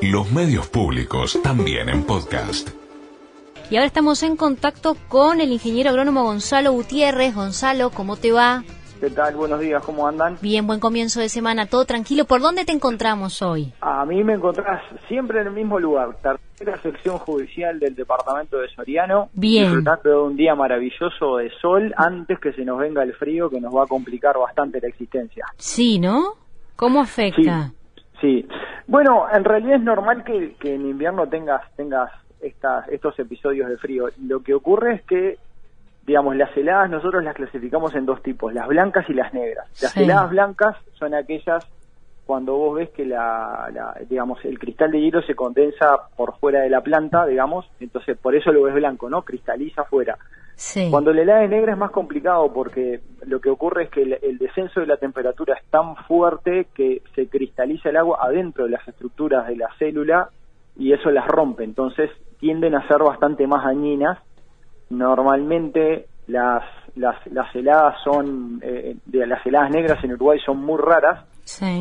Los medios públicos también en podcast. Y ahora estamos en contacto con el ingeniero agrónomo Gonzalo Gutiérrez. Gonzalo, ¿cómo te va? ¿Qué tal? Buenos días, ¿cómo andan? Bien, buen comienzo de semana, todo tranquilo. ¿Por dónde te encontramos hoy? A mí me encontrás siempre en el mismo lugar, tercera sección judicial del departamento de Soriano. Bien. Disfrutando de un día maravilloso de sol antes que se nos venga el frío que nos va a complicar bastante la existencia. Sí, ¿no? ¿Cómo afecta? Sí. Bueno, en realidad es normal que, que en invierno tengas, tengas estas, estos episodios de frío. Lo que ocurre es que digamos, las heladas nosotros las clasificamos en dos tipos, las blancas y las negras. Las heladas blancas son aquellas cuando vos ves que la, digamos, el cristal de hielo se condensa por fuera de la planta, digamos, entonces por eso lo ves blanco, ¿no? Cristaliza fuera. Cuando la helada es negra es más complicado porque lo que ocurre es que el, el, descenso de la temperatura es tan fuerte que se cristaliza el agua adentro de las estructuras de la célula y eso las rompe, entonces tienden a ser bastante más dañinas. Normalmente las, las, las heladas son, eh, de las heladas negras en Uruguay son muy raras,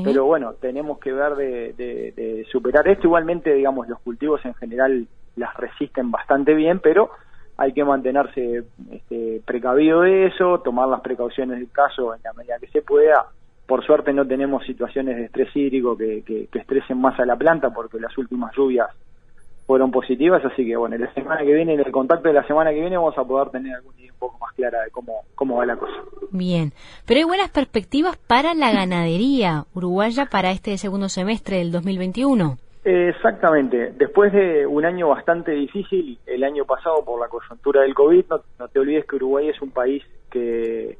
pero bueno, tenemos que ver de, de, superar esto. Igualmente, digamos, los cultivos en general las resisten bastante bien, pero hay que mantenerse este, precavido de eso, tomar las precauciones del caso en la medida que se pueda. Por suerte no tenemos situaciones de estrés hídrico que, que, que estresen más a la planta porque las últimas lluvias fueron positivas, así que bueno, la semana que viene, en el contacto de la semana que viene, vamos a poder tener alguna idea un poco más clara de cómo, cómo va la cosa. Bien, pero hay buenas perspectivas para la ganadería uruguaya para este segundo semestre del 2021. Exactamente. Después de un año bastante difícil, el año pasado por la coyuntura del COVID, no te olvides que Uruguay es un país que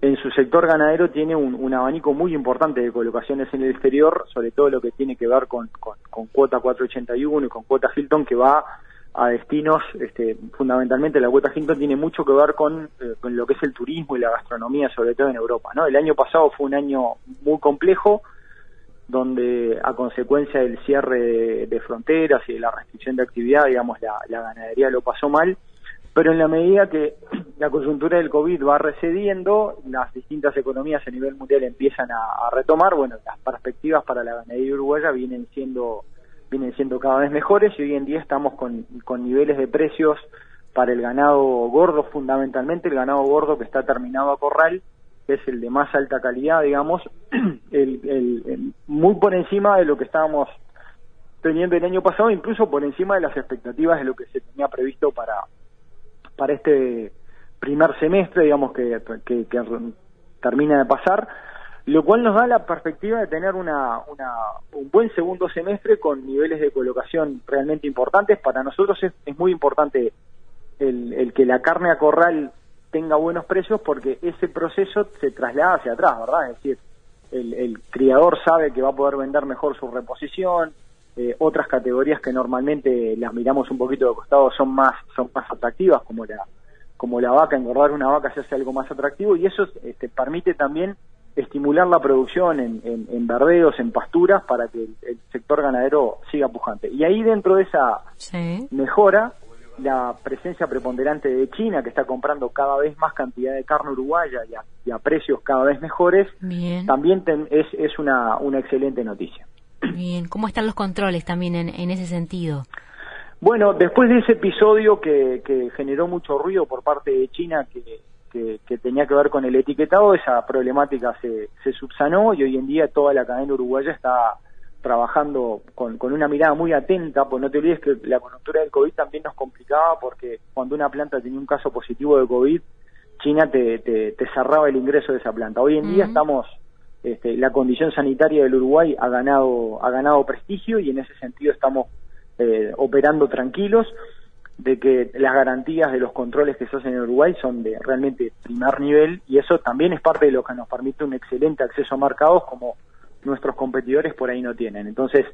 en su sector ganadero tiene un, abanico muy importante de colocaciones en el exterior, sobre todo lo que tiene que ver con, con, cuota 481 y con cuota Hilton, que va a destinos, este, fundamentalmente la cuota Hilton tiene mucho que ver eh, con, lo que es el turismo y la gastronomía, sobre todo en Europa. ¿no? El año pasado fue un año muy complejo, donde a consecuencia del cierre de, fronteras y de la restricción de actividad, digamos, la, ganadería lo pasó mal. Pero en la medida que la coyuntura del COVID va recediendo, las distintas economías a nivel mundial empiezan a, retomar, bueno, las perspectivas para la ganadería uruguaya vienen siendo vienen siendo cada vez mejores y hoy en día estamos con, con niveles de precios para el ganado gordo fundamentalmente, el ganado gordo que está terminado a corral, que es el de más alta calidad, digamos, el, muy por encima de lo que estábamos teniendo el año pasado, incluso por encima de las expectativas de lo que se tenía previsto para, para este primer semestre, digamos, que, que, termina de pasar, lo cual nos da la perspectiva de tener una, una, un buen segundo semestre con niveles de colocación realmente importantes. Para nosotros es, es muy importante el, el, que la carne a corral tenga buenos precios porque ese proceso se traslada hacia atrás, ¿verdad? Es decir, el, el criador sabe que va a poder vender mejor su reposición, eh, otras categorías que normalmente las miramos un poquito de costado son más son más atractivas como la como la vaca engordar una vaca se hace algo más atractivo y eso este, permite también estimular la producción en, en, verdeos, en pasturas, para que el, sector ganadero siga pujante. Y ahí dentro de esa mejora, la presencia preponderante de China, que está comprando cada vez más cantidad de carne uruguaya y a, precios cada vez mejores, también es, es una, una excelente noticia. Bien, ¿cómo están los controles también en, ese sentido? Bueno, después de ese episodio que, generó mucho ruido por parte de China, que, tenía que ver con el etiquetado, esa problemática se, subsanó y hoy en día toda la cadena uruguaya está trabajando con, una mirada muy atenta, pues no te olvides que la coyuntura del COVID también nos complicaba porque cuando una planta tenía un caso positivo de COVID, China te, cerraba el ingreso de esa planta. Hoy en día estamos este, la condición sanitaria del Uruguay ha ganado, ha ganado prestigio y en ese sentido estamos eh, operando tranquilos de que las garantías de los controles que se hacen en Uruguay son de realmente primer nivel y eso también es parte de lo que nos permite un excelente acceso a mercados como nuestros competidores por ahí no tienen. Entonces,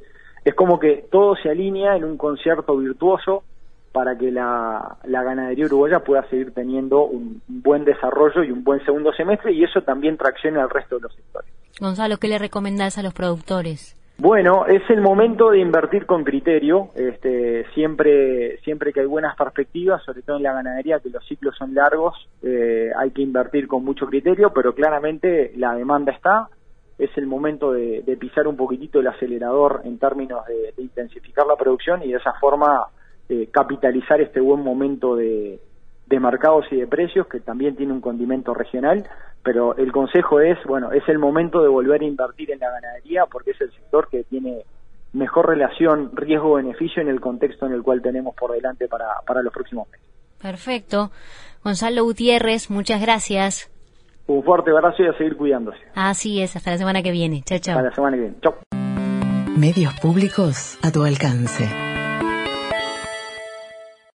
es como que todo se alinea en un concierto virtuoso para que la, ganadería uruguaya pueda seguir teniendo un, buen desarrollo y un buen segundo semestre y eso también tracciona al resto de los sectores. Gonzalo, ¿qué le recomendás a los productores? Bueno, es el momento de invertir con criterio, este, siempre, siempre que hay buenas perspectivas, sobre todo en la ganadería, que los ciclos son largos, eh, hay que invertir con mucho criterio, pero claramente la demanda está, es el momento de, pisar un poquitito el acelerador en términos de, intensificar la producción y de esa forma eh, capitalizar este buen momento de, de mercados y de precios que también tiene un condimento regional, pero el consejo es, bueno, es el momento de volver a invertir en la ganadería porque es el sector que tiene mejor relación riesgo-beneficio en el contexto en el cual tenemos por delante para, para los próximos meses. Perfecto. Gonzalo Gutiérrez, muchas gracias. Un fuerte abrazo y a seguir cuidándose. Así es, hasta la semana que viene. Chao, chao. Hasta la semana que viene. Chao. Medios públicos a tu alcance.